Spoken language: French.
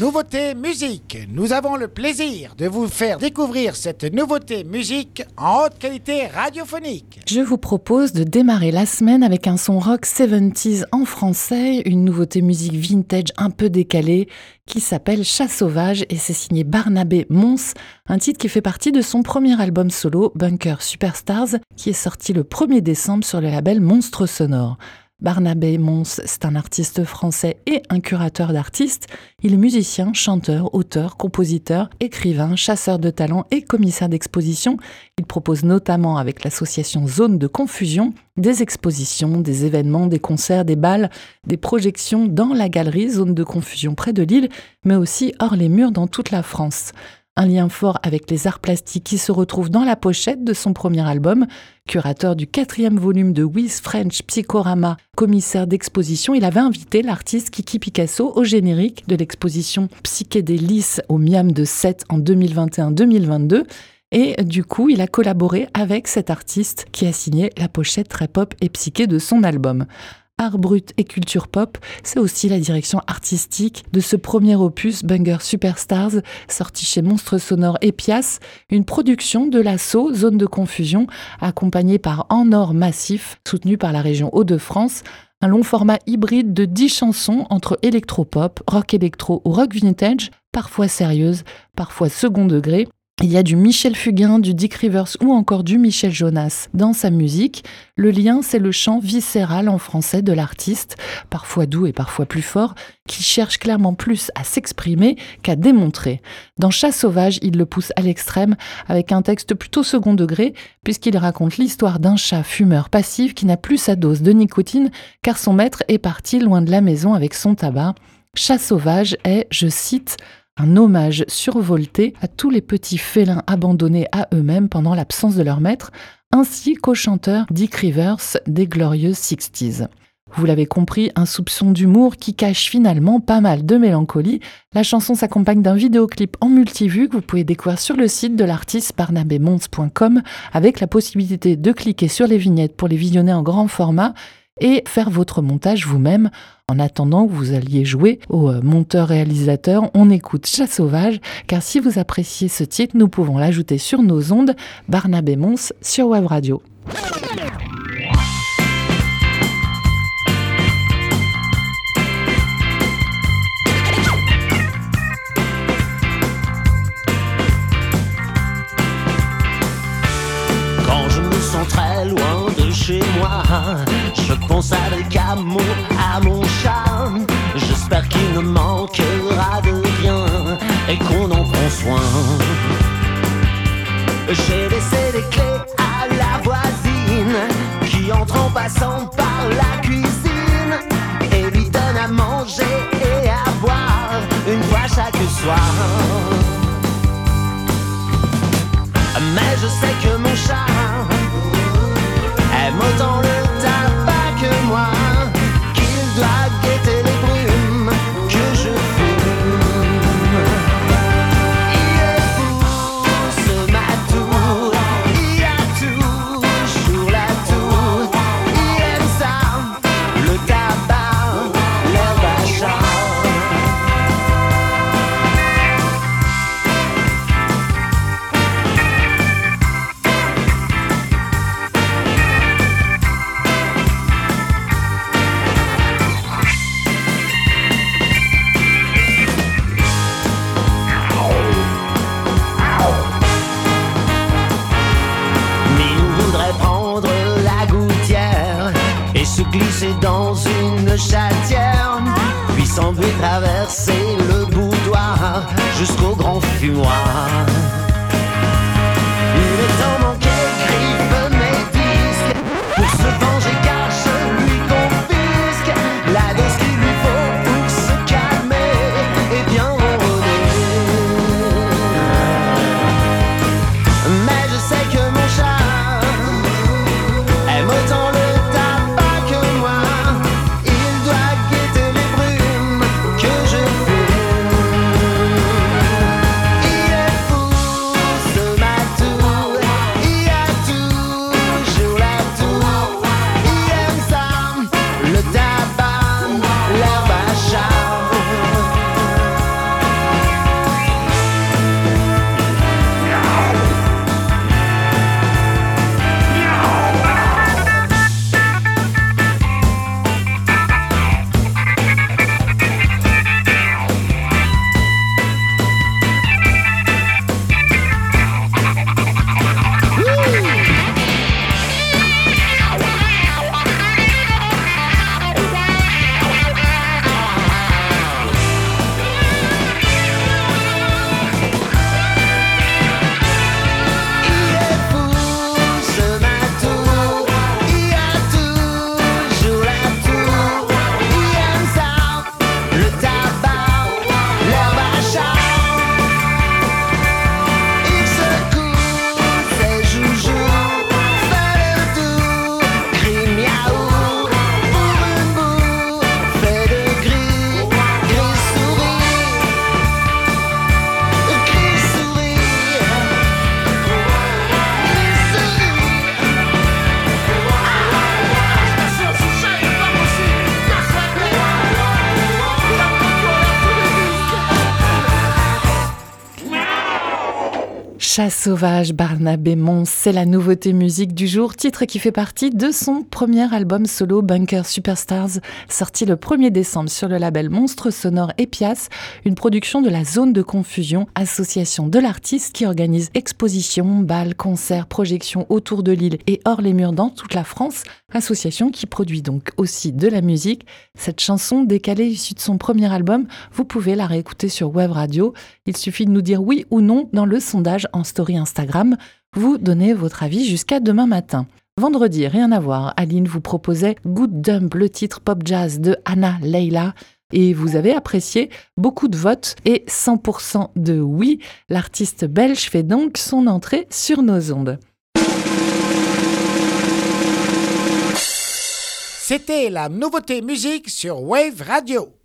Nouveauté musique. Nous avons le plaisir de vous faire découvrir cette nouveauté musique en haute qualité radiophonique. Je vous propose de démarrer la semaine avec un son rock 70s en français, une nouveauté musique vintage un peu décalée qui s'appelle Chat sauvage et c'est signé Barnabé Mons, un titre qui fait partie de son premier album solo Bunker Superstars qui est sorti le 1er décembre sur le label Monstre Sonore. Barnabé Mons, c'est un artiste français et un curateur d'artistes. Il est musicien, chanteur, auteur, compositeur, écrivain, chasseur de talents et commissaire d'exposition. Il propose notamment avec l'association Zone de Confusion des expositions, des événements, des concerts, des balles, des projections dans la galerie Zone de Confusion près de Lille, mais aussi hors les murs dans toute la France un lien fort avec les arts plastiques qui se retrouve dans la pochette de son premier album. Curateur du quatrième volume de Wiz French Psychorama, commissaire d'exposition, il avait invité l'artiste Kiki Picasso au générique de l'exposition Psychédélis au Miam de 7 en 2021-2022. Et du coup, il a collaboré avec cet artiste qui a signé la pochette très pop et psyché de son album art brut et culture pop, c'est aussi la direction artistique de ce premier opus Bunger Superstars, sorti chez Monstre Sonore et Pias, une production de l'assaut Zone de Confusion, accompagnée par En Or Massif, soutenu par la région Hauts-de-France, un long format hybride de 10 chansons entre électropop, rock électro ou rock vintage, parfois sérieuses, parfois second degré, il y a du Michel Fugain, du Dick Rivers ou encore du Michel Jonas dans sa musique. Le lien, c'est le chant viscéral en français de l'artiste, parfois doux et parfois plus fort, qui cherche clairement plus à s'exprimer qu'à démontrer. Dans Chat sauvage, il le pousse à l'extrême avec un texte plutôt second degré, puisqu'il raconte l'histoire d'un chat fumeur passif qui n'a plus sa dose de nicotine car son maître est parti loin de la maison avec son tabac. Chat sauvage est, je cite, un hommage survolté à tous les petits félins abandonnés à eux-mêmes pendant l'absence de leur maître, ainsi qu'au chanteur Dick Rivers des glorieuses Sixties. Vous l'avez compris, un soupçon d'humour qui cache finalement pas mal de mélancolie. La chanson s'accompagne d'un vidéoclip en multivue que vous pouvez découvrir sur le site de l'artiste barnabémons.com avec la possibilité de cliquer sur les vignettes pour les visionner en grand format et faire votre montage vous-même. En attendant que vous alliez jouer au euh, monteur-réalisateur, on écoute Chat Sauvage, car si vous appréciez ce titre, nous pouvons l'ajouter sur nos ondes, Barnabé Mons sur Web Radio. Je pense avec amour à mon chat. J'espère qu'il ne manquera de rien et qu'on en prend soin. J'ai laissé les clés à la voisine qui entre en passant par la cuisine et lui donne à manger et à boire une fois chaque soir. Mais je sais que glisser dans une chatière, puis s'enlever traverser Chat sauvage, Barnabé Mons, c'est la nouveauté musique du jour, titre qui fait partie de son premier album solo Bunker Superstars, sorti le 1er décembre sur le label Monstre Sonore Epias, une production de la Zone de Confusion, association de l'artiste qui organise expositions, balles, concerts, projections autour de l'île et hors les murs dans toute la France, association qui produit donc aussi de la musique. Cette chanson décalée issue de son premier album, vous pouvez la réécouter sur Web Radio. Il suffit de nous dire oui ou non dans le sondage story Instagram. Vous donnez votre avis jusqu'à demain matin. Vendredi, rien à voir, Aline vous proposait Good Dump, le titre pop jazz de Anna Leila. Et vous avez apprécié beaucoup de votes et 100% de oui. L'artiste belge fait donc son entrée sur nos ondes. C'était la nouveauté musique sur Wave Radio.